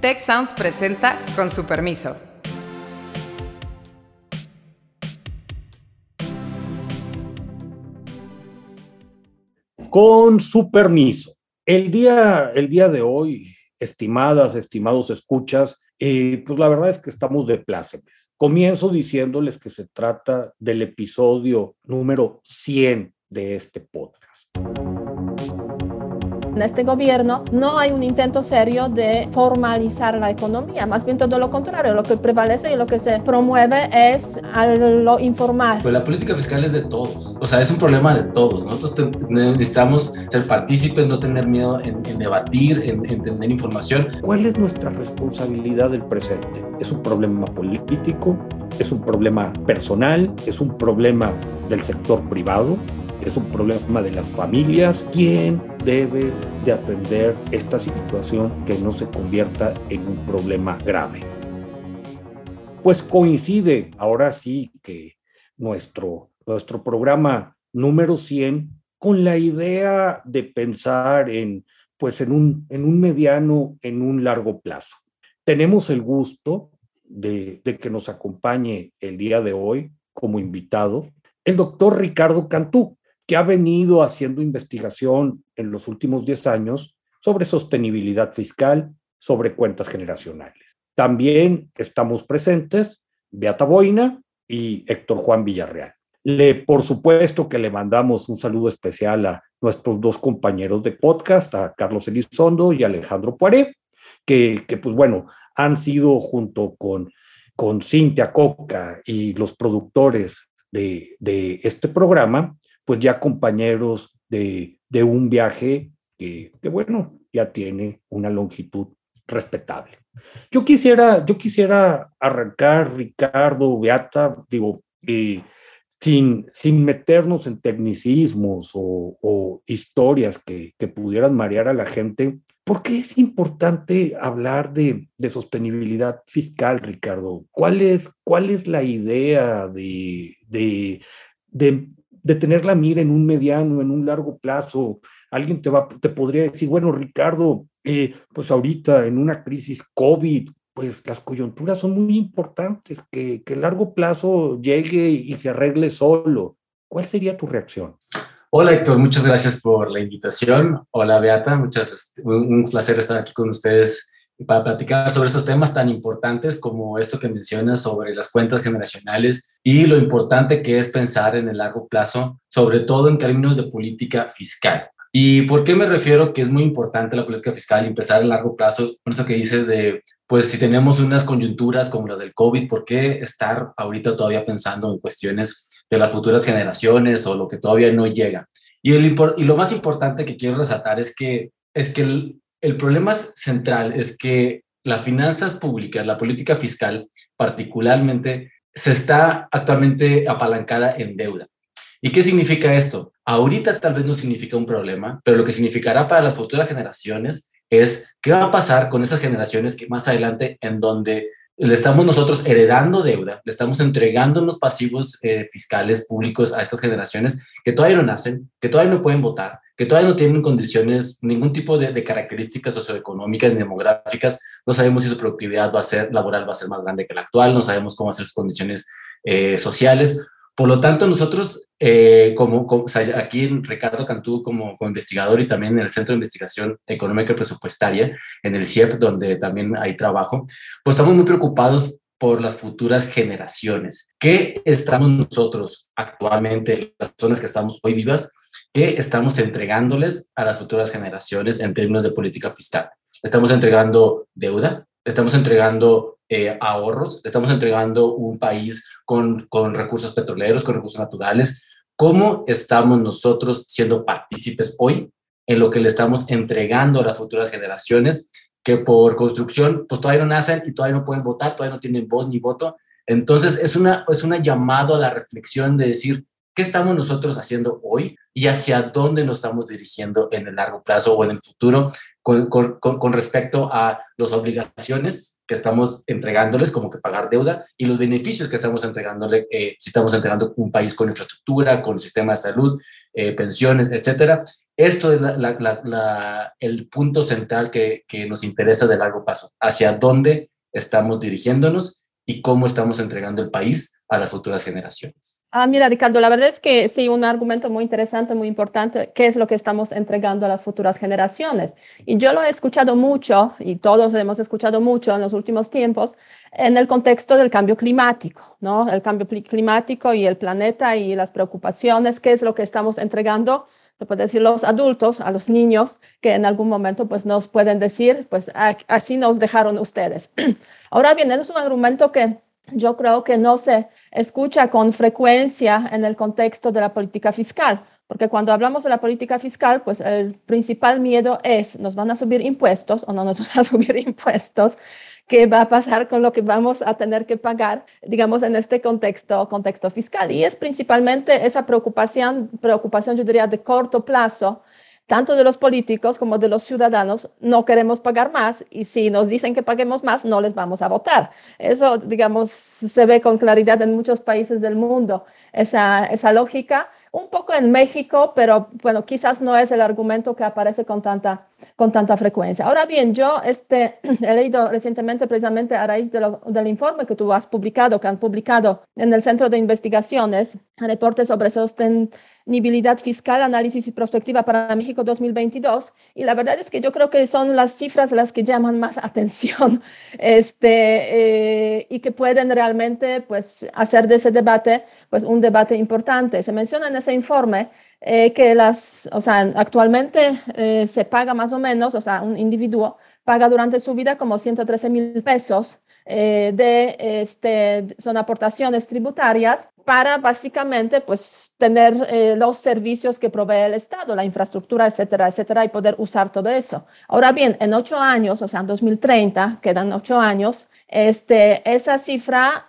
Tech Sounds presenta con su permiso. Con su permiso. El día, el día de hoy, estimadas, estimados escuchas, eh, pues la verdad es que estamos de plácemes. Comienzo diciéndoles que se trata del episodio número 100 de este podcast en este gobierno no hay un intento serio de formalizar la economía, más bien todo lo contrario, lo que prevalece y lo que se promueve es lo informal. Pues la política fiscal es de todos, o sea, es un problema de todos. Nosotros necesitamos ser partícipes, no tener miedo en, debatir, en, en tener información. ¿Cuál es nuestra responsabilidad del presente? ¿Es un problema político? ¿Es un problema personal? ¿Es un problema del sector privado? Es un problema de las familias. ¿Quién debe de atender esta situación que no se convierta en un problema grave? Pues coincide ahora sí que nuestro, nuestro programa número 100 con la idea de pensar en, pues en, un, en un mediano, en un largo plazo. Tenemos el gusto de, de que nos acompañe el día de hoy como invitado el doctor Ricardo Cantú que ha venido haciendo investigación en los últimos 10 años sobre sostenibilidad fiscal, sobre cuentas generacionales. También estamos presentes Beata Boina y Héctor Juan Villarreal. Le, por supuesto que le mandamos un saludo especial a nuestros dos compañeros de podcast, a Carlos Elizondo y Alejandro Poiré, que, pues bueno, han sido junto con, con Cintia Coca y los productores de, de este programa, pues ya compañeros de, un viaje que, bueno, ya tiene una longitud respetable. Yo quisiera, yo quisiera arrancar, Ricardo, Beata, digo, eh, sin, sin meternos en tecnicismos o, historias que, pudieran marear a la gente, ¿por qué es importante hablar de, sostenibilidad fiscal, Ricardo? ¿Cuál es, cuál es la idea de, de, de tener la mira en un mediano, en un largo plazo. Alguien te, va, te podría decir, bueno, Ricardo, eh, pues ahorita en una crisis COVID, pues las coyunturas son muy importantes, que, que largo plazo llegue y se arregle solo. ¿Cuál sería tu reacción? Hola Héctor, muchas gracias por la invitación. Hola Beata, muchas, este, un placer estar aquí con ustedes para platicar sobre estos temas tan importantes como esto que mencionas sobre las cuentas generacionales y lo importante que es pensar en el largo plazo, sobre todo en términos de política fiscal. ¿Y por qué me refiero que es muy importante la política fiscal y empezar en largo plazo? Por eso que dices de, pues si tenemos unas coyunturas como las del COVID, ¿por qué estar ahorita todavía pensando en cuestiones de las futuras generaciones o lo que todavía no llega? Y, lo más importante que quiero resaltar es que, es que el problema central es que las finanzas públicas, la política fiscal particularmente, se está actualmente apalancada en deuda. ¿Y qué significa esto? Ahorita tal vez no significa un problema, pero lo que significará para las futuras generaciones es qué va a pasar con esas generaciones que más adelante en donde le estamos nosotros heredando deuda, le estamos entregando unos pasivos eh, fiscales públicos a estas generaciones que todavía no nacen, que todavía no pueden votar, que todavía no tienen condiciones, ningún tipo de, características socioeconómicas ni demográficas. No sabemos si su productividad va a ser laboral, va a ser más grande que la actual, no sabemos cómo hacer sus condiciones eh, sociales. Por lo tanto, nosotros, eh, como, aquí en Ricardo Cantú como, como, investigador y también en el Centro de Investigación Económica y Presupuestaria, en el CIEP, donde también hay trabajo, pues estamos muy preocupados por las futuras generaciones. ¿Qué estamos nosotros actualmente, las personas que estamos hoy vivas, qué estamos entregándoles a las futuras generaciones en términos de política fiscal? ¿Estamos entregando deuda? ¿Estamos entregando eh, ahorros, estamos entregando un país con, con recursos petroleros, con recursos naturales. ¿Cómo estamos nosotros siendo partícipes hoy en lo que le estamos entregando a las futuras generaciones que por construcción pues todavía no nacen y todavía no pueden votar, todavía no tienen voz ni voto? Entonces es una, es una llamado a la reflexión de decir, ¿qué estamos nosotros haciendo hoy y hacia dónde nos estamos dirigiendo en el largo plazo o en el futuro con, respecto a las obligaciones que estamos entregándoles, como que pagar deuda, y los beneficios que estamos entregándole, eh, si estamos entregando un país con infraestructura, con sistema de salud, eh, pensiones, etcétera, Esto es el punto central que, que nos interesa de largo plazo, hacia dónde estamos dirigiéndonos y cómo estamos entregando el país a las futuras generaciones. Ah, mira, Ricardo, la verdad es que sí, un argumento muy interesante, muy importante, qué es lo que estamos entregando a las futuras generaciones. Y yo lo he escuchado mucho, y todos hemos escuchado mucho en los últimos tiempos, en el contexto del cambio climático, ¿no? El cambio climático y el planeta y las preocupaciones, qué es lo que estamos entregando se puede decir los adultos, a los niños, que en algún momento pues nos pueden decir, pues así nos dejaron ustedes. Ahora bien, es un argumento que yo creo que no se escucha con frecuencia en el contexto de la política fiscal, porque cuando hablamos de la política fiscal, pues el principal miedo es, ¿nos van a subir impuestos o no nos van a subir impuestos? Qué va a pasar con lo que vamos a tener que pagar, digamos, en este contexto, contexto fiscal. Y es principalmente esa preocupación, preocupación, yo diría, de corto plazo, tanto de los políticos como de los ciudadanos, no queremos pagar más y si nos dicen que paguemos más, no les vamos a votar. Eso, digamos, se ve con claridad en muchos países del mundo, esa, esa lógica un poco en México, pero bueno, quizás no es el argumento que aparece con tanta, con tanta frecuencia. Ahora bien, yo este, he leído recientemente precisamente a raíz del informe que tú has publicado, que han publicado en el Centro de Investigaciones, reporte sobre sostenibilidad fiscal, análisis y prospectiva para México 2022. Y la verdad es que yo creo que son las cifras las que llaman más atención este, eh, y que pueden realmente pues, hacer de ese debate pues, un debate importante. Se menciona en ese informe eh, que las, o sea, actualmente eh, se paga más o menos, o sea, un individuo paga durante su vida como 113 mil pesos eh, de, este, son aportaciones tributarias para básicamente pues tener los servicios que provee el Estado, la infraestructura, etcétera, etcétera, y poder usar todo eso. Ahora bien, en ocho años, o sea, en 2030, quedan ocho años, este, esa cifra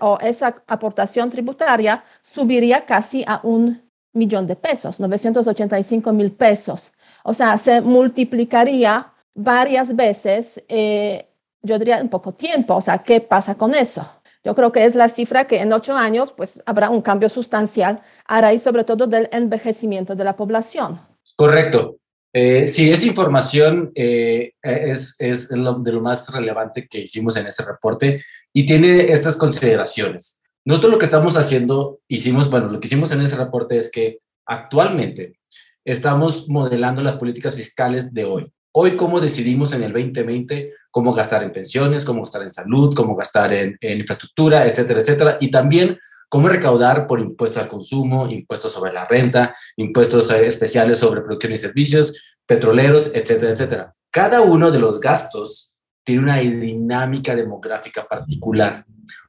o esa aportación tributaria subiría casi a un millón de pesos, 985 mil pesos. O sea, se multiplicaría varias veces, eh, yo diría en poco tiempo. O sea, ¿qué pasa con eso? Yo creo que es la cifra que en ocho años pues habrá un cambio sustancial a raíz sobre todo del envejecimiento de la población. Correcto. Eh, sí, esa información eh, es, es de lo más relevante que hicimos en ese reporte y tiene estas consideraciones. Nosotros lo que estamos haciendo, hicimos, bueno, lo que hicimos en ese reporte es que actualmente estamos modelando las políticas fiscales de hoy. Hoy, cómo decidimos en el 2020 cómo gastar en pensiones, cómo gastar en salud, cómo gastar en, infraestructura, etcétera, etcétera. Y también cómo recaudar por impuestos al consumo, impuestos sobre la renta, impuestos eh, especiales sobre producción y servicios, petroleros, etcétera, etcétera. Cada uno de los gastos tiene una dinámica demográfica particular.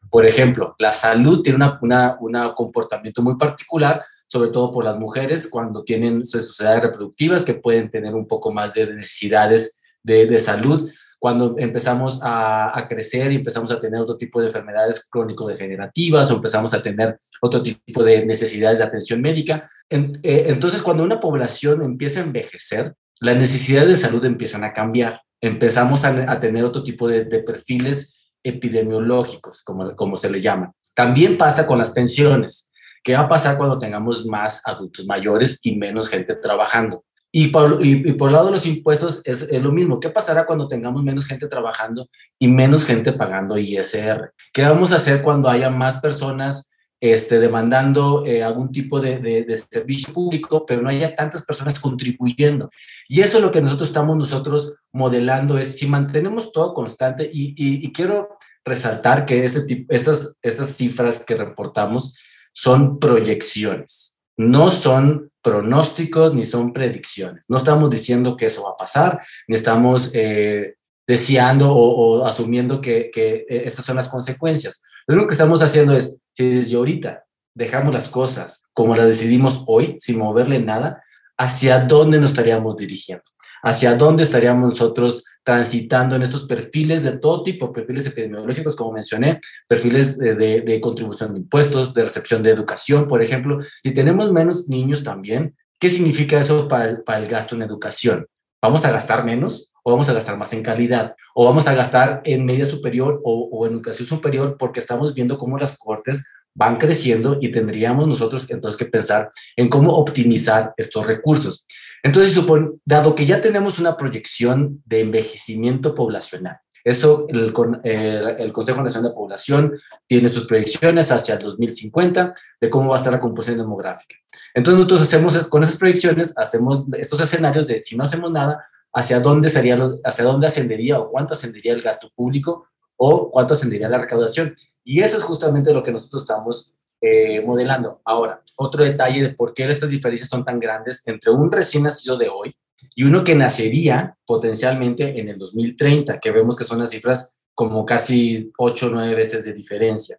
Por ejemplo, la salud tiene un comportamiento muy particular, sobre todo por las mujeres cuando tienen sociedades reproductivas que pueden tener un poco más de necesidades de, salud. Cuando empezamos a, crecer y empezamos a tener otro tipo de enfermedades crónico-degenerativas o empezamos a tener otro tipo de necesidades de atención médica. Eh, entonces, cuando una población empieza a envejecer, las necesidades de salud empiezan a cambiar. Empezamos a, tener otro tipo de, de perfiles epidemiológicos, como, como se le llama. También pasa con las pensiones. ¿Qué va a pasar cuando tengamos más adultos mayores y menos gente trabajando? Y por, y, por el lado de los impuestos es, es, lo mismo. ¿Qué pasará cuando tengamos menos gente trabajando y menos gente pagando ISR? ¿Qué vamos a hacer cuando haya más personas este, demandando eh, algún tipo de, de, servicio público, pero no haya tantas personas contribuyendo. Y eso es lo que nosotros estamos nosotros modelando, es si mantenemos todo constante, y, y, quiero resaltar que este tipo, estas, estas cifras que reportamos son proyecciones, no son pronósticos ni son predicciones. No estamos diciendo que eso va a pasar, ni estamos eh, deseando o, o asumiendo que, que eh, estas son las consecuencias. Lo único que estamos haciendo es, si desde ahorita dejamos las cosas como las decidimos hoy, sin moverle nada, ¿hacia dónde nos estaríamos dirigiendo? ¿Hacia dónde estaríamos nosotros transitando en estos perfiles de todo tipo, perfiles epidemiológicos, como mencioné, perfiles de, contribución de impuestos, de recepción de educación, por ejemplo? Si tenemos menos niños también, ¿qué significa eso para el, gasto en educación? ¿Vamos a gastar menos? o vamos a gastar más en calidad, o vamos a gastar en media superior o, en educación superior, porque estamos viendo cómo las cortes van creciendo y tendríamos nosotros entonces que pensar en cómo optimizar estos recursos. Entonces, dado que ya tenemos una proyección de envejecimiento poblacional, esto, el, el, Consejo Nacional de Población tiene sus proyecciones hacia el 2050 de cómo va a estar la composición demográfica. Entonces, nosotros hacemos, con esas proyecciones, hacemos estos escenarios de si no hacemos nada, hacia dónde, sería hacia dónde ascendería o cuánto ascendería el gasto público o cuánto ascendería la recaudación. Y eso es justamente lo que nosotros estamos eh, modelando. Ahora, otro detalle de por qué estas diferencias son tan grandes entre un recién nacido de hoy y uno que nacería potencialmente en el 2030, que vemos que son las cifras como casi 8 o 9 veces de diferencia.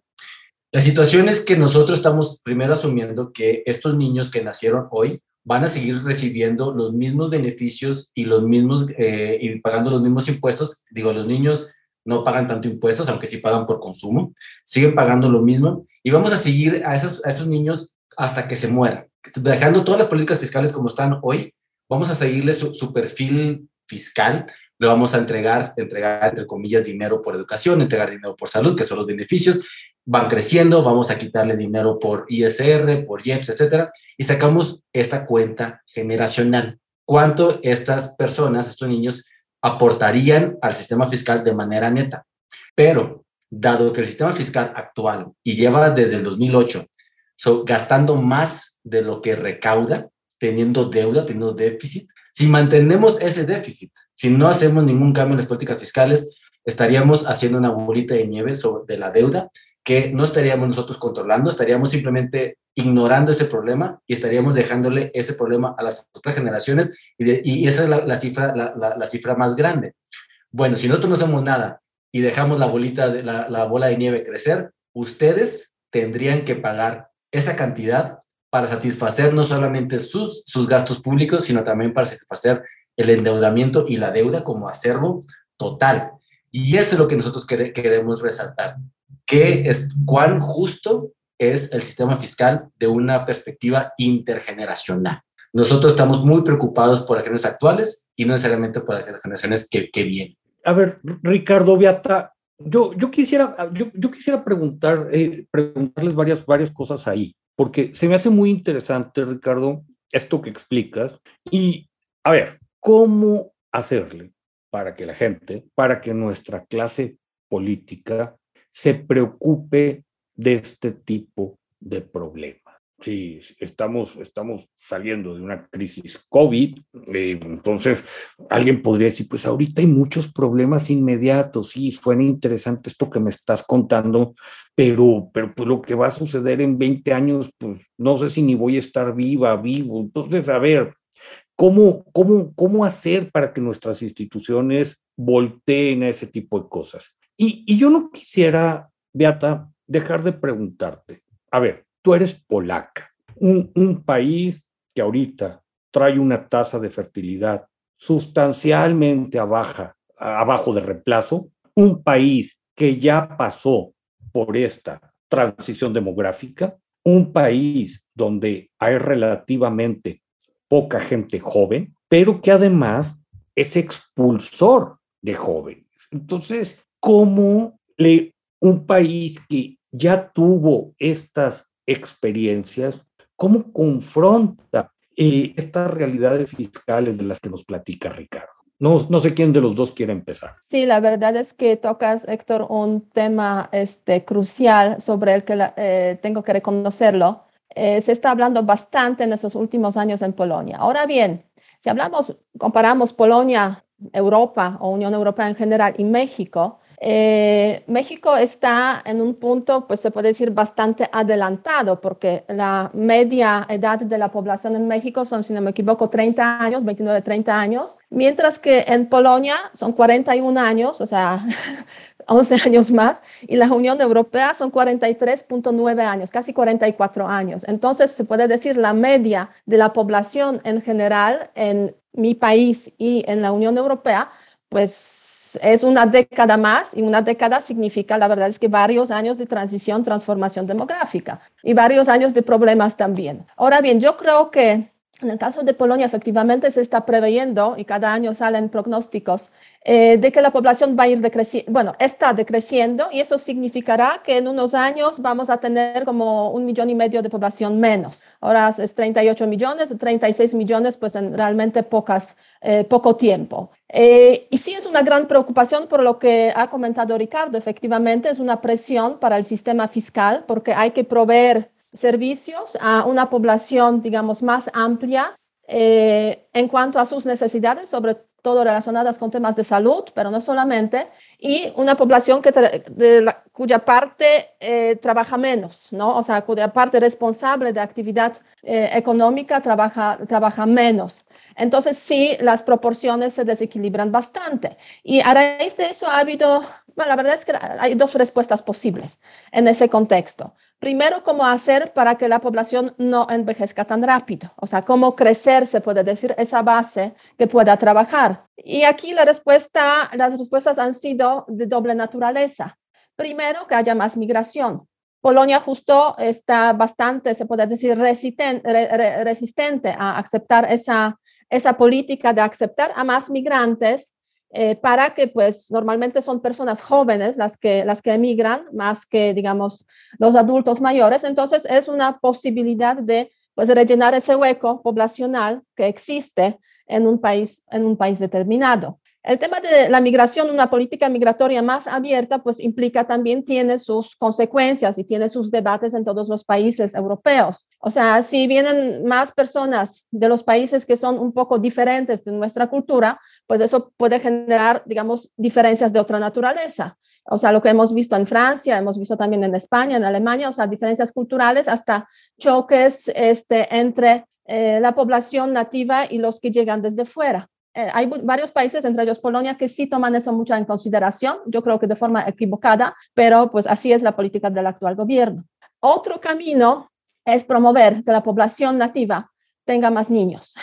La situación es que nosotros estamos primero asumiendo que estos niños que nacieron hoy van a seguir recibiendo los mismos beneficios y los mismos eh, y pagando los mismos impuestos. Digo, los niños no pagan tanto impuestos, aunque sí pagan por consumo, siguen pagando lo mismo y vamos a seguir a esos, a esos niños hasta que se mueran. Dejando todas las políticas fiscales como están hoy, vamos a seguirles su, perfil fiscal, le vamos a entregar, entregar, entre comillas, dinero por educación, entregar dinero por salud, que son los beneficios, van creciendo, vamos a quitarle dinero por ISR, por IEPS, etcétera, y sacamos esta cuenta generacional. ¿Cuánto estas personas, estos niños, aportarían al sistema fiscal de manera neta. Pero, dado que el sistema fiscal actual y lleva desde el 2008 gastando más de lo que recauda, teniendo deuda, teniendo déficit, si mantenemos ese déficit, si no hacemos ningún cambio en las políticas fiscales, estaríamos haciendo una bolita de nieve sobre la deuda que no estaríamos nosotros controlando, estaríamos simplemente ignorando ese problema y estaríamos dejándole ese problema a las otras generaciones y, esa es la, cifra, la, cifra más grande. Bueno, si nosotros no hacemos nada y dejamos la bolita, de, la, bola de nieve crecer, ustedes tendrían que pagar esa cantidad para satisfacer no solamente sus, sus gastos públicos, sino también para satisfacer el endeudamiento y la deuda como acervo total. Y eso es lo que nosotros queremos resaltar que es cuán justo es el sistema fiscal de una perspectiva intergeneracional. Nosotros estamos muy preocupados por las generaciones actuales y no necesariamente por las generaciones que, que vienen. A ver, Ricardo Beata, yo, yo, quisiera, yo, yo quisiera preguntar, eh, preguntarles varias, varias cosas ahí, porque se me hace muy interesante, Ricardo, esto que explicas. Y, a ver, ¿cómo hacerle para que la gente, para que nuestra clase política se preocupe de este tipo de problemas. Sí, estamos, estamos saliendo de una crisis COVID, eh, entonces alguien podría decir, pues ahorita hay muchos problemas inmediatos, sí, suena interesante esto que me estás contando, pero, pero pues lo que va a suceder en 20 años, pues no sé si ni voy a estar viva, vivo. Entonces, a ver, ¿cómo, cómo, cómo hacer para que nuestras instituciones volteen a ese tipo de cosas? Y, yo no quisiera, Beata, dejar de preguntarte, a ver, tú eres polaca, un, país que ahorita trae una tasa de fertilidad sustancialmente abajo de reemplazo, un país que ya pasó por esta transición demográfica, un país donde hay relativamente poca gente joven, pero que además es expulsor de jóvenes. Entonces, cómo le, un país que ya tuvo estas experiencias, cómo confronta eh, estas realidades fiscales de las que nos platica Ricardo. No, no, sé quién de los dos quiere empezar. Sí, la verdad es que tocas, Héctor, un tema este, crucial sobre el que eh, tengo que reconocerlo. Eh, se está hablando bastante en estos últimos años en Polonia. Ahora bien, si hablamos, comparamos Polonia, Europa o Unión Europea en general y México, eh, México está en un punto, pues se puede decir, bastante adelantado, porque la media edad de la población en México son, si no me equivoco, 30 años, 29, 30 años, mientras que en Polonia son 41 años, o sea, 11 años más, y la Unión Europea son 43.9 años, casi 44 años. Entonces, se puede decir la media de la población en general en mi país y en la Unión Europea, pues es una década más y una década significa, la verdad es que varios años de transición, transformación demográfica y varios años de problemas también. Ahora bien, yo creo que en el caso de Polonia, efectivamente se está preveyendo y cada año salen pronósticos eh, de que la población va a ir decreciendo, bueno, está decreciendo y eso significará que en unos años vamos a tener como un millón y medio de población menos. Ahora es 38 millones, 36 millones, pues en realmente pocas, eh, poco tiempo. Eh, y sí es una gran preocupación por lo que ha comentado Ricardo, efectivamente es una presión para el sistema fiscal porque hay que proveer servicios a una población, digamos, más amplia en cuanto a sus necesidades, sobre todo relacionadas con temas de salud, pero no solamente, y una población que cuya parte eh, trabaja menos, ¿no? O sea, cuya parte responsable de actividad eh, económica trabaja, trabaja menos. Entonces, sí, las proporciones se desequilibran bastante. Y a raíz de eso ha habido, la verdad es que hay dos respuestas posibles en ese contexto. Primero, cómo hacer para que la población no envejezca tan rápido, o sea, cómo crecer, se puede decir, esa base que pueda trabajar. Y aquí la respuesta, las respuestas han sido de doble naturaleza. Primero, que haya más migración. Polonia justo está bastante, se puede decir, resistente, a aceptar esa, esa política de aceptar a más migrantes eh, para que pues normalmente son personas jóvenes las que, las que emigran más que digamos los adultos mayores. Entonces es una posibilidad de pues rellenar ese hueco poblacional que existe en un país, en un país determinado. El tema de la migración, una política migratoria más abierta, pues implica también, tiene sus consecuencias y tiene sus debates en todos los países europeos. O sea, si vienen más personas de los países que son un poco diferentes de nuestra cultura, pues eso puede generar, digamos, diferencias de otra naturaleza. O sea, lo que hemos visto en Francia, hemos visto también en España, en Alemania, o sea, diferencias culturales, hasta choques este, entre eh, la población nativa y los que llegan desde fuera. Eh, hay varios países, entre ellos Polonia, que sí toman eso mucho en consideración, yo creo que de forma equivocada, pero pues así es la política del actual gobierno. Otro camino es promover que la población nativa tenga más niños.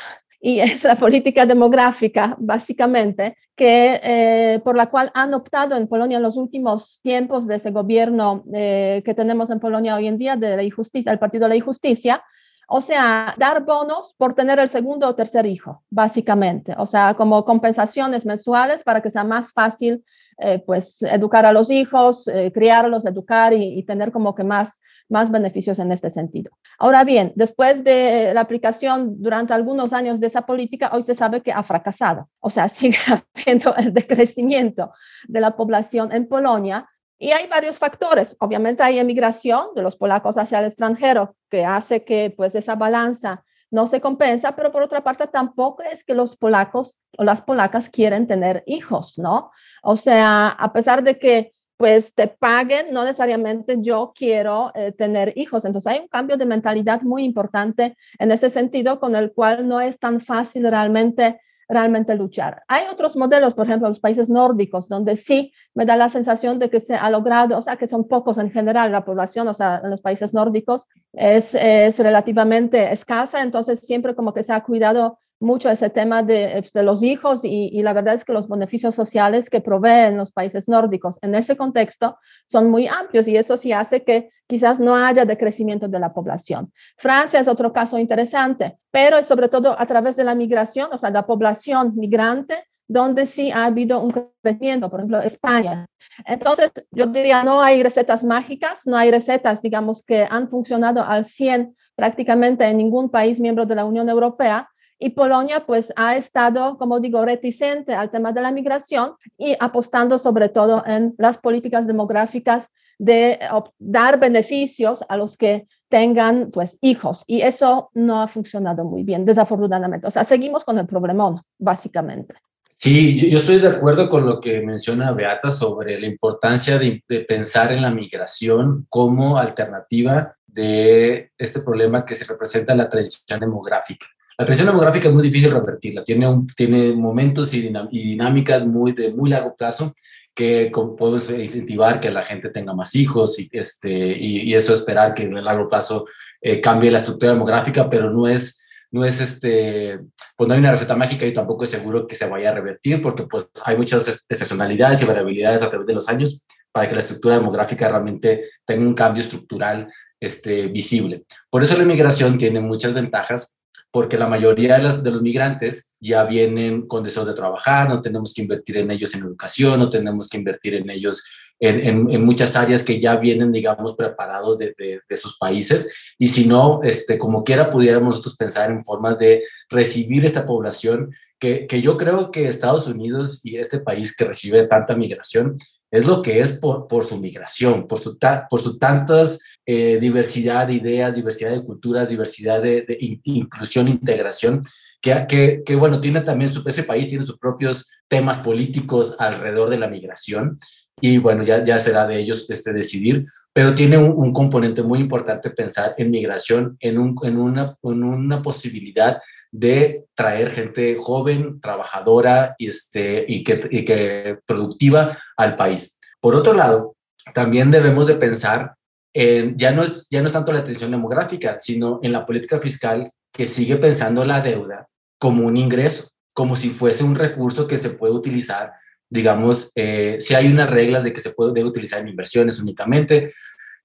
Y es la política demográfica, básicamente, que, eh, por la cual han optado en Polonia en los últimos tiempos de ese gobierno eh, que tenemos en Polonia hoy en día, de la injusticia, el Partido de la Injusticia, o sea, dar bonos por tener el segundo o tercer hijo, básicamente. O sea, como compensaciones mensuales para que sea más fácil, eh, pues, educar a los hijos, eh, criarlos, educar y, tener como que más, más beneficios en este sentido. Ahora bien, después de la aplicación durante algunos años de esa política, hoy se sabe que ha fracasado. O sea, sigue habiendo el decrecimiento de la población en Polonia y hay varios factores. Obviamente hay emigración de los polacos hacia el extranjero que hace que pues esa balanza no se compensa, pero por otra parte tampoco es que los polacos o las polacas quieren tener hijos, ¿no? O sea, a pesar de que pues te paguen, no necesariamente yo quiero eh, tener hijos. Entonces hay un cambio de mentalidad muy importante en ese sentido con el cual no es tan fácil realmente realmente luchar. Hay otros modelos, por ejemplo, los países nórdicos, donde sí me da la sensación de que se ha logrado, o sea, que son pocos en general la población, o sea, en los países nórdicos es, es relativamente escasa, entonces siempre como que se ha cuidado mucho ese tema de, de los hijos y, y, la verdad es que los beneficios sociales que proveen los países nórdicos en ese contexto son muy amplios y eso sí hace que quizás no haya decrecimiento de la población. Francia es otro caso interesante, pero es sobre todo a través de la migración, o sea, la población migrante, donde sí ha habido un crecimiento, por ejemplo, España. Entonces, yo diría, no hay recetas mágicas, no hay recetas, digamos, que han funcionado al 100 prácticamente en ningún país miembro de la Unión Europea, y Polonia pues ha estado, como digo, reticente al tema de la migración y apostando sobre todo en las políticas demográficas de dar beneficios a los que tengan pues hijos y eso no ha funcionado muy bien, desafortunadamente. O sea, seguimos con el problemón, básicamente. Sí, yo, estoy de acuerdo con lo que menciona Beata sobre la importancia de, de pensar en la migración como alternativa de este problema que se representa la transición demográfica. La transición demográfica es muy difícil revertirla, tiene, un, tiene momentos y, dinámicas muy de muy largo plazo que podemos incentivar que la gente tenga más hijos y, este, y, eso esperar que en el largo plazo eh, cambie la estructura demográfica, pero no es, no es este, pues no hay una receta mágica y tampoco es seguro que se vaya a revertir porque pues hay muchas excepcionalidades y variabilidades a través de los años para que la estructura demográfica realmente tenga un cambio estructural este, visible. Por eso la inmigración tiene muchas ventajas porque la mayoría de los, de los, migrantes ya vienen con deseos de trabajar, no tenemos que invertir en ellos en educación, no tenemos que invertir en ellos en, en, muchas áreas que ya vienen, digamos, preparados de, de, sus países. Y si no, este, como quiera, pudiéramos nosotros pensar en formas de recibir esta población, que, que yo creo que Estados Unidos y este país que recibe tanta migración es lo que es por, por su migración, por su, por su tantas eh, diversidad de ideas, diversidad de culturas, diversidad de, de inclusión, integración, que, que, que, bueno, tiene también su, ese país tiene sus propios temas políticos alrededor de la migración y bueno, ya, ya será de ellos este, decidir, pero tiene un, componente muy importante pensar en migración, en, un, en, una, posibilidad de traer gente joven, trabajadora y, este, que, y productiva al país. Por otro lado, también debemos de pensar en, ya no, es, ya no es tanto la atención demográfica, sino en la política fiscal que sigue pensando la deuda como un ingreso, como si fuese un recurso que se puede utilizar digamos, eh, si hay unas reglas de que se puede utilizar en inversiones únicamente,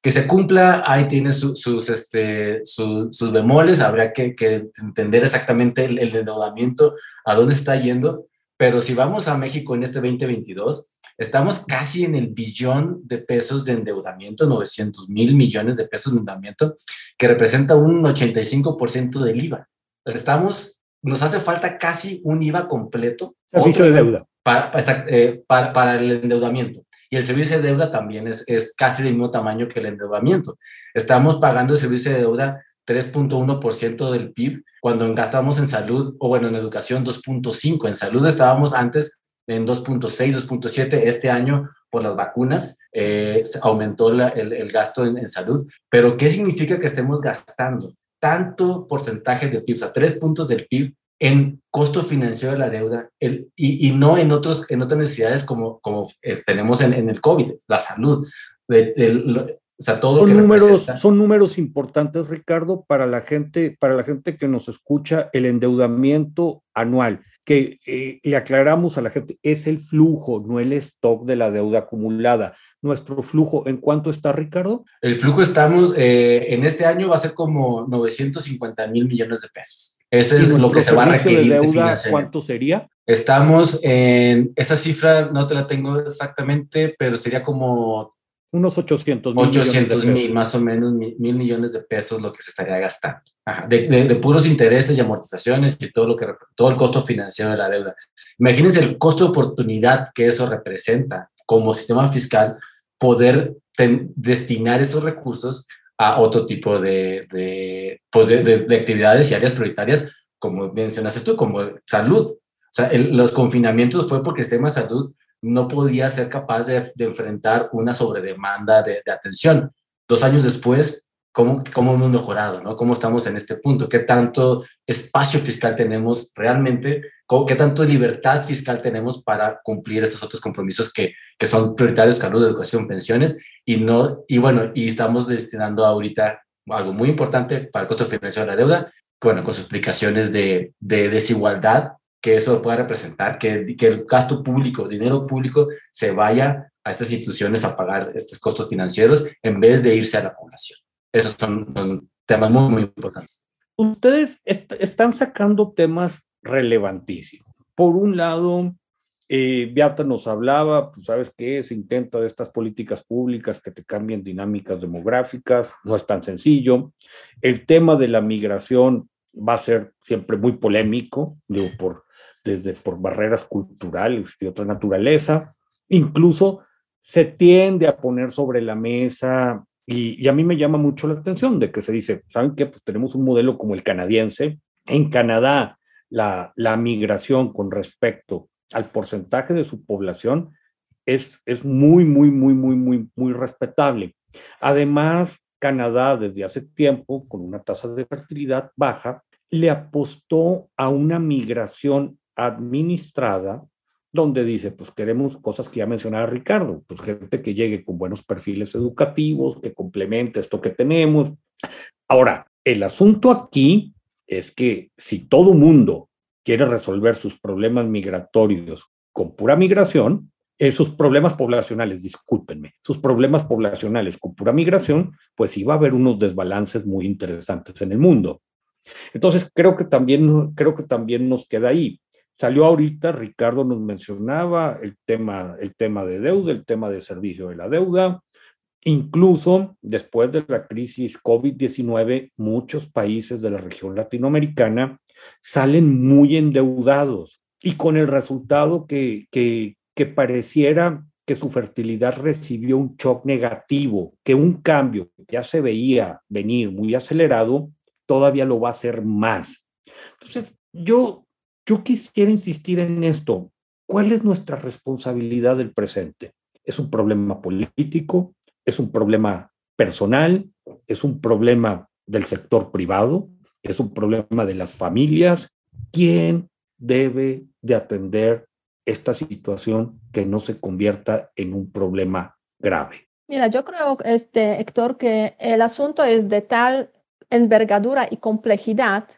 que se cumpla, ahí tiene sus, este, sus bemoles, habría que, entender exactamente el, endeudamiento, a dónde está yendo, pero si vamos a México en este 2022, estamos casi en el billón de pesos de endeudamiento, 900 mil millones de pesos de endeudamiento, que representa un 85% del IVA. estamos, nos hace falta casi un IVA completo. Servicio de deuda eh, para, el endeudamiento. Y el servicio de deuda también es, es casi del mismo tamaño que el endeudamiento. Estamos pagando el servicio de deuda 3.1% del PIB, cuando gastamos en salud, o bueno, en educación 2.5%. En salud estábamos antes en 2.6, 2.7. Este año, por las vacunas, eh, aumentó el, el, gasto en, en, salud. Pero, ¿qué significa que estemos gastando tanto porcentaje del PIB, o sea, tres puntos del PIB en costo financiero de la deuda el, y, y, no en, otros, en otras necesidades como, como tenemos en, en, el COVID, la salud. De, o sea, todo son, que números, son números importantes, Ricardo, para la, gente, para la gente que nos escucha, el endeudamiento anual, que eh, le aclaramos a la gente, es el flujo, no el stock de la deuda acumulada. Nuestro flujo, ¿en cuánto está, Ricardo? El flujo estamos, eh, en este año va a ser como 950 mil millones de pesos. Ese es lo que se va a requerir. de deuda cuánto sería? Estamos en, esa cifra no te la tengo exactamente, pero sería como... Unos 800 mil. 800 mil, más o menos, mil, millones de pesos lo que se estaría gastando. de, de, puros intereses y amortizaciones y todo, lo que, todo el costo financiero de la deuda. Imagínense el costo de oportunidad que eso representa como sistema fiscal, poder destinar esos recursos a otro tipo pues de, de, actividades y áreas prioritarias, como mencionaste tú, como salud. O sea, los confinamientos fue porque el sistema de salud no podía ser capaz de, enfrentar una sobredemanda de, atención. Dos años después, ¿cómo, ¿cómo hemos mejorado? ¿no? ¿Cómo estamos en este punto? ¿Qué tanto espacio fiscal tenemos realmente? ¿Qué tanto libertad fiscal tenemos para cumplir estos otros compromisos que, que son prioritarios, salud, educación, pensiones? y no, y bueno, y estamos destinando ahorita algo muy importante para el costo financiero de la deuda, bueno, con sus explicaciones de, de desigualdad que eso pueda representar, que, que el gasto público, dinero público, se vaya a estas instituciones a pagar estos costos financieros en vez de irse a la población. Esos son, son temas muy, muy importantes. Ustedes est están sacando temas relevantísimos. Por un lado, eh, Beata nos hablaba, pues sabes qué, se intenta de estas políticas públicas que te cambien dinámicas demográficas, no es tan sencillo. El tema de la migración va a ser siempre muy polémico, digo, por, desde por barreras culturales y otra naturaleza. Incluso se tiende a poner sobre la mesa, y, y, a mí me llama mucho la atención de que se dice, ¿saben qué? Pues tenemos un modelo como el canadiense. En Canadá, la, la migración con respecto al porcentaje de su población es, es muy, muy, muy, muy, muy, muy respetable. Además, Canadá desde hace tiempo, con una tasa de fertilidad baja, le apostó a una migración administrada donde dice, pues queremos cosas que ya mencionaba Ricardo, pues gente que llegue con buenos perfiles educativos, que complemente esto que tenemos. Ahora, el asunto aquí es que si todo mundo quiere resolver sus problemas migratorios con pura migración, sus problemas poblacionales, discúlpenme, sus problemas poblacionales con pura migración, pues iba a haber unos desbalances muy interesantes en el mundo. Entonces, creo que también, creo que también nos queda ahí. Salió ahorita, Ricardo nos mencionaba el tema, el tema de deuda, el tema de servicio de la deuda. Incluso después de la crisis COVID-19, muchos países de la región latinoamericana salen muy endeudados y con el resultado que, que, pareciera que su fertilidad recibió un shock negativo, que un cambio que ya se veía venir muy acelerado, todavía lo va a hacer más. Entonces, yo, yo quisiera insistir en esto. ¿Cuál es nuestra responsabilidad del presente? ¿Es un problema político? ¿Es un problema personal? ¿Es un problema del sector privado? ¿Es un problema de las familias? ¿Quién debe de atender esta situación que no se convierta en un problema grave? Mira, yo creo, este, Héctor, que el asunto es de tal envergadura y complejidad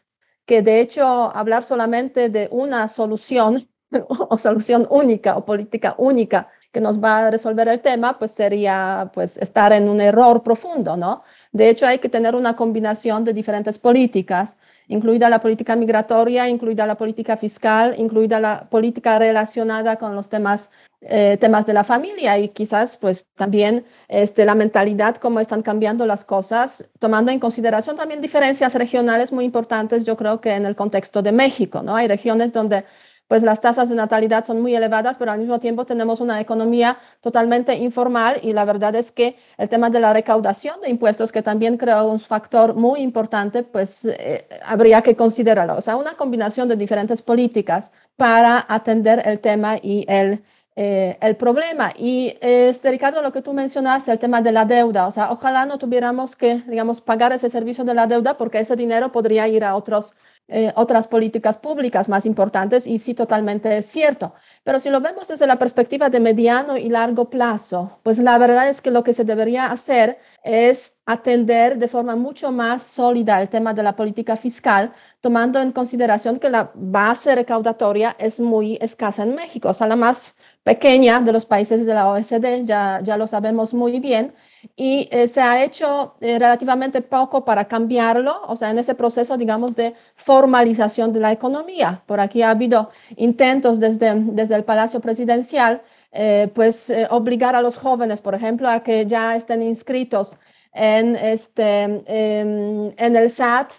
que de hecho hablar solamente de una solución o solución única o política única que nos va a resolver el tema, pues sería pues estar en un error profundo, ¿no? De hecho, hay que tener una combinación de diferentes políticas, incluida la política migratoria, incluida la política fiscal, incluida la política relacionada con los temas, eh, temas de la familia y quizás pues también este, la mentalidad, cómo están cambiando las cosas, tomando en consideración también diferencias regionales muy importantes, yo creo que en el contexto de México, ¿no? Hay regiones donde pues las tasas de natalidad son muy elevadas, pero al mismo tiempo tenemos una economía totalmente informal y la verdad es que el tema de la recaudación de impuestos, que también creo un factor muy importante, pues eh, habría que considerarlo. O sea, una combinación de diferentes políticas para atender el tema y el eh, el problema. Y este, Ricardo, lo que tú mencionaste, el tema de la deuda, o sea, ojalá no tuviéramos que, digamos, pagar ese servicio de la deuda porque ese dinero podría ir a otros, eh, otras políticas públicas más importantes y sí, totalmente es cierto. Pero si lo vemos desde la perspectiva de mediano y largo plazo, pues la verdad es que lo que se debería hacer es atender de forma mucho más sólida el tema de la política fiscal, tomando en consideración que la base recaudatoria es muy escasa en México, o sea, la más pequeña de los países de la OECD, ya, ya lo sabemos muy bien, y eh, se ha hecho eh, relativamente poco para cambiarlo, o sea, en ese proceso, digamos, de formalización de la economía. Por aquí ha habido intentos desde, desde el Palacio Presidencial, eh, pues obligar a los jóvenes, por ejemplo, a que ya estén inscritos en, este, em, en el SAT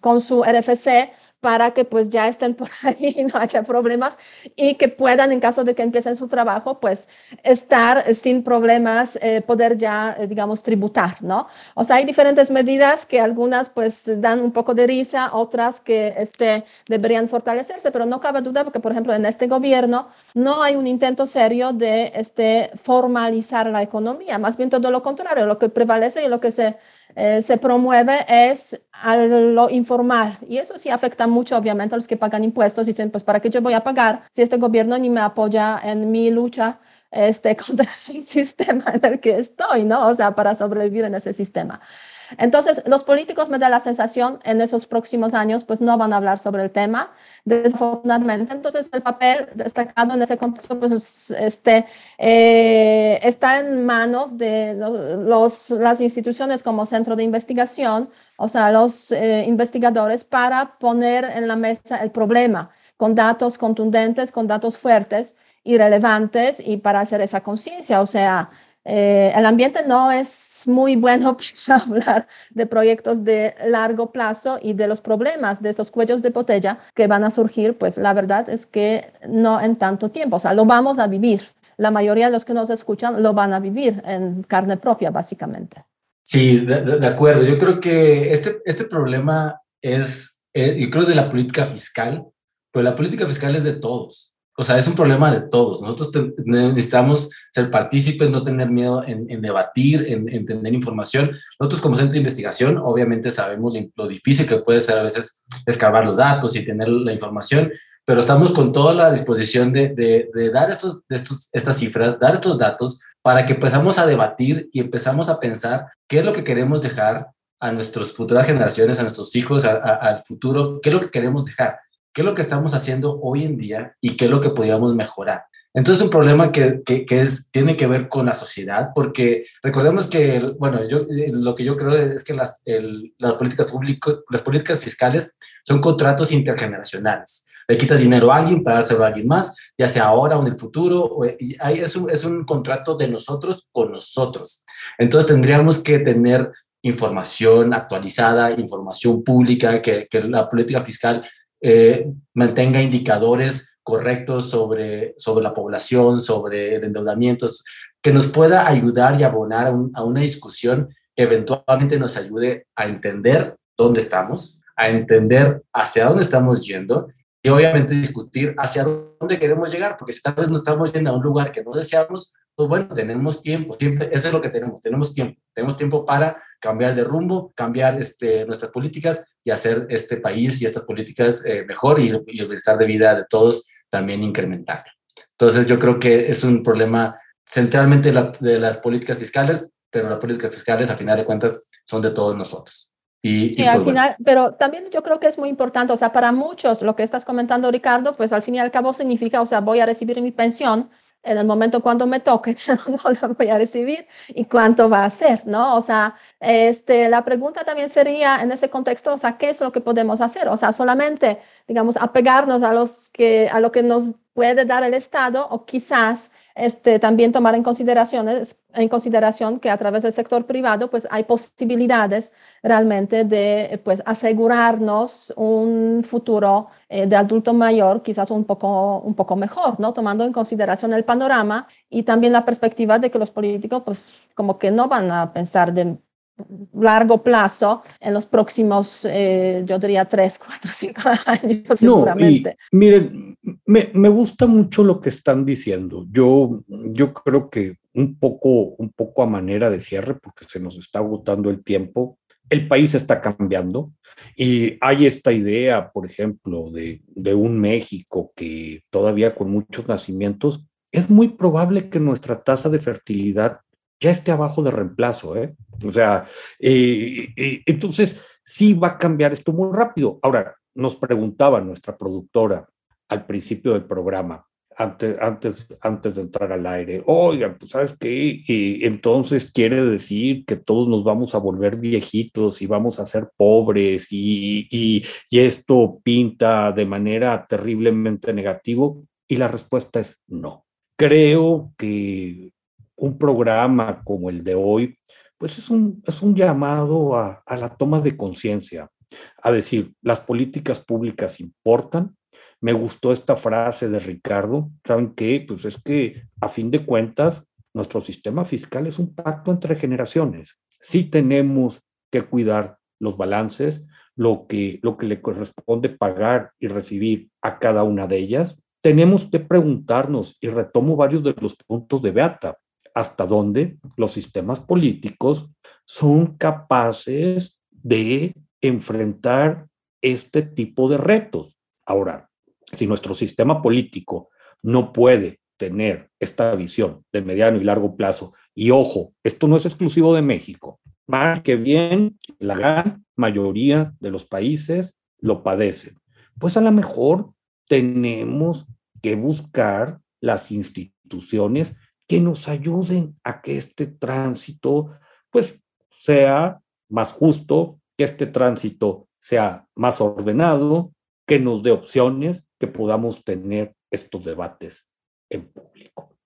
con su RFC para que pues ya estén por ahí y no haya problemas y que puedan en caso de que empiecen su trabajo pues estar sin problemas, eh, poder ya eh, digamos tributar, ¿no? O sea, hay diferentes medidas que algunas pues dan un poco de risa, otras que este, deberían fortalecerse, pero no cabe duda porque por ejemplo en este gobierno no hay un intento serio de este, formalizar la economía, más bien todo lo contrario, lo que prevalece y lo que se eh, se promueve es a lo informal y eso sí afecta mucho obviamente a los que pagan impuestos dicen pues para qué yo voy a pagar si este gobierno ni me apoya en mi lucha este, contra el sistema en el que estoy, ¿no? O sea, para sobrevivir en ese sistema. Entonces, los políticos me da la sensación en esos próximos años, pues no van a hablar sobre el tema, desafortunadamente. Entonces, el papel destacado en ese contexto, pues este, eh, está en manos de los, las instituciones como centro de investigación, o sea, los eh, investigadores para poner en la mesa el problema con datos contundentes, con datos fuertes y relevantes y para hacer esa conciencia. O sea, eh, el ambiente no es muy bueno para hablar de proyectos de largo plazo y de los problemas de esos cuellos de botella que van a surgir, pues la verdad es que no en tanto tiempo, o sea, lo vamos a vivir. La mayoría de los que nos escuchan lo van a vivir en carne propia, básicamente. Sí, de, acuerdo. Yo creo que este, este problema es, eh, yo creo, de la política fiscal, pues la política fiscal es de todos o sea, es un problema de todos. Nosotros necesitamos ser partícipes, no tener miedo en, debatir, en, tener información. Nosotros como centro de investigación, obviamente sabemos lo, difícil que puede ser a veces escavar los datos y tener la información, pero estamos con toda la disposición de, dar estos, estos, estas cifras, dar estos datos para que empezamos a debatir y empezamos a pensar qué es lo que queremos dejar a nuestras futuras generaciones, a nuestros hijos, al futuro, qué es lo que queremos dejar qué es lo que estamos haciendo hoy en día y qué es lo que podríamos mejorar. Entonces, un problema que, que, es, tiene que ver con la sociedad, porque recordemos que, bueno, yo, eh, lo que yo creo es que las, las, políticas públicas, las políticas fiscales son contratos intergeneracionales. Le quitas dinero a alguien para dárselo a alguien más, ya sea ahora o en el futuro. Y es, un, es un contrato de nosotros con nosotros. Entonces, tendríamos que tener información actualizada, información pública, que, que la política fiscal eh, mantenga indicadores correctos sobre, sobre la población, sobre el endeudamiento, que nos pueda ayudar y abonar a, una discusión que eventualmente nos ayude a entender dónde estamos, a entender hacia dónde estamos yendo y obviamente discutir hacia dónde queremos llegar, porque si tal vez no estamos yendo a un lugar que no deseamos, pues bueno, tenemos tiempo, siempre, eso es lo que tenemos, tenemos tiempo, tenemos tiempo para cambiar de rumbo, cambiar este, nuestras políticas y hacer este país y estas políticas eh, mejor y, y, el bienestar de vida de todos también incrementar. Entonces yo creo que es un problema centralmente de, las políticas fiscales, pero las políticas fiscales a final de cuentas son de todos nosotros. Y, sí, al pues, final, pero también yo creo que es muy importante, o sea, para muchos lo que estás comentando, Ricardo, pues al fin y al cabo significa, o sea, voy a recibir mi pensión, en el momento cuando me toque, no la voy a recibir y cuánto va a ser, ¿no? O sea, este, la pregunta también sería en ese contexto, o sea, ¿qué es lo que podemos hacer? O sea, solamente, digamos, apegarnos a, los que, a lo que nos puede dar el Estado o quizás este, también tomar en, consideraciones, en consideración que a través del sector privado pues hay posibilidades realmente de pues asegurarnos un futuro eh, de adulto mayor quizás un poco, un poco mejor, ¿no? Tomando en consideración el panorama y también la perspectiva de que los políticos pues como que no van a pensar de largo plazo en los próximos, eh, yo diría, tres, cuatro, cinco años, seguramente. miren, me, me, gusta mucho lo que están diciendo. Yo, yo creo que un poco, un poco a manera de cierre, porque se nos está agotando el tiempo, el país está cambiando y hay esta idea, por ejemplo, de, de un México que todavía con muchos nacimientos, es muy probable que nuestra tasa de fertilidad ya esté abajo de reemplazo, ¿eh? O sea, entonces sí va a cambiar esto muy rápido. Ahora, nos preguntaba nuestra productora al principio del programa, antes, antes, antes de entrar al aire, oigan, pues sabes qué, entonces quiere decir que todos nos vamos a volver viejitos y vamos a ser pobres y, y, y esto pinta de manera terriblemente negativo. Y la respuesta es no. Creo que un programa como el de hoy, pues es un, es un llamado a, a la toma de conciencia, a decir, las políticas públicas importan. Me gustó esta frase de Ricardo, ¿saben qué? Pues es que a fin de cuentas, nuestro sistema fiscal es un pacto entre generaciones. Sí tenemos que cuidar los balances, lo que, lo que le corresponde pagar y recibir a cada una de ellas. Tenemos que preguntarnos, y retomo varios de los puntos de Beata, hasta dónde los sistemas políticos son capaces de enfrentar este tipo de retos. Ahora, si nuestro sistema político no puede tener esta visión de mediano y largo plazo, y ojo, esto no es exclusivo de México, mal que bien, la gran mayoría de los países lo padecen, pues a lo mejor tenemos que buscar las instituciones que nos ayuden a que este tránsito pues sea más justo, que este tránsito sea más ordenado, que nos dé opciones, que podamos tener estos debates en público.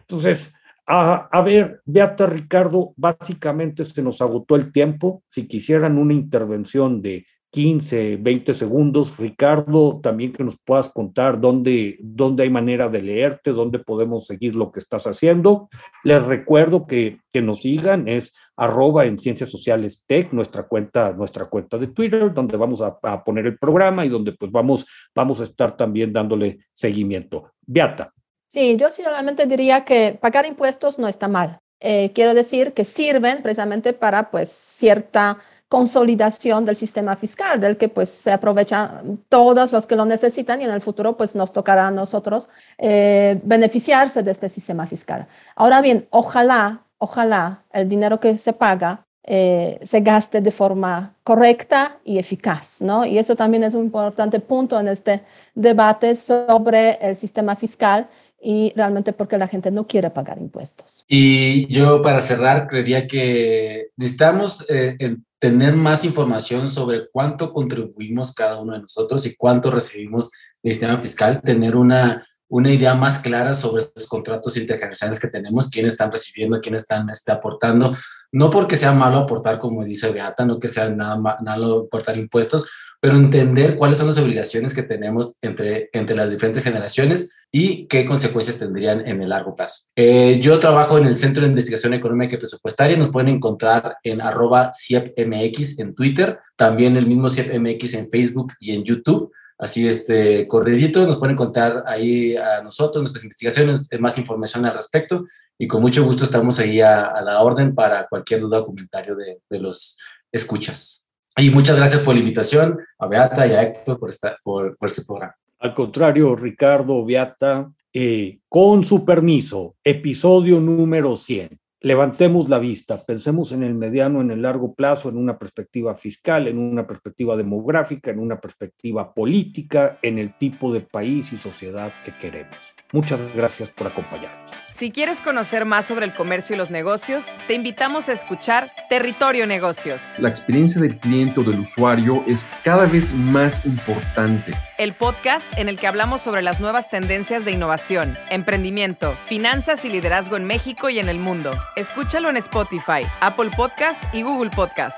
Entonces, a, a, ver, Beata Ricardo, básicamente se nos agotó el tiempo. Si quisieran una intervención de 15, 20 segundos. Ricardo, también que nos puedas contar dónde, dónde hay manera de leerte, dónde podemos seguir lo que estás haciendo. Les recuerdo que, que nos sigan, es arroba en Ciencias Sociales Tech, nuestra cuenta, nuestra cuenta de Twitter, donde vamos a, a, poner el programa y donde pues vamos, vamos a estar también dándole seguimiento. Beata. Sí, yo solamente diría que pagar impuestos no está mal. Eh, quiero decir que sirven precisamente para pues cierta consolidación del sistema fiscal, del que pues se aprovechan todos los que lo necesitan y en el futuro pues nos tocará a nosotros eh, beneficiarse de este sistema fiscal. Ahora bien, ojalá, ojalá el dinero que se paga eh, se gaste de forma correcta y eficaz, ¿no? Y eso también es un importante punto en este debate sobre el sistema fiscal y realmente porque la gente no quiere pagar impuestos. Y yo para cerrar, creería que necesitamos eh, tener más información sobre cuánto contribuimos cada uno de nosotros y cuánto recibimos del sistema fiscal, tener una, una idea más clara sobre los contratos intergeneracionales que tenemos, quiénes están recibiendo, quiénes están este, aportando. No porque sea malo aportar, como dice Beata, no que sea nada malo aportar impuestos, pero entender cuáles son las obligaciones que tenemos entre, entre las diferentes generaciones y qué consecuencias tendrían en el largo plazo. Eh, yo trabajo en el Centro de Investigación Económica y Presupuestaria, nos pueden encontrar en arroba CIEPMX en Twitter, también el mismo CIEPMX en Facebook y en YouTube. Así, este, corredito, nos pueden contar ahí a nosotros, nuestras investigaciones, más información al respecto y con mucho gusto estamos ahí a, la orden para cualquier duda o comentario de, de, los escuchas. Y muchas gracias por la invitación a Beata y a Héctor por, esta, por, por este programa. Al contrario, Ricardo, Beata, eh, con su permiso, episodio número 100 levantemos la vista, pensemos en el mediano, en el largo plazo, en una perspectiva fiscal, en una perspectiva demográfica, en una perspectiva política, en el tipo de país y sociedad que queremos. Muchas gracias por acompañarnos. Si quieres conocer más sobre el comercio y los negocios, te invitamos a escuchar Territorio Negocios. La experiencia del cliente o del usuario es cada vez más importante. El podcast en el que hablamos sobre las nuevas tendencias de innovación, emprendimiento, finanzas y liderazgo en México y en el mundo. Escúchalo en Spotify, Apple Podcast y Google Podcast.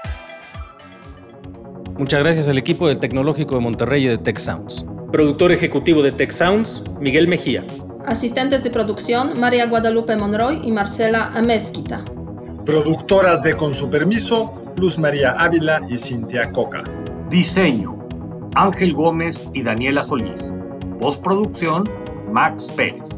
Muchas gracias al equipo del Tecnológico de Monterrey y de Tech Sounds. Productor ejecutivo de Tech Sounds, Miguel Mejía. Asistentes de producción, María Guadalupe Monroy y Marcela Amezquita. Productoras de Con su permiso, Luz María Ávila y Cintia Coca. Diseño, Ángel Gómez y Daniela Solís. Postproducción, Max Pérez.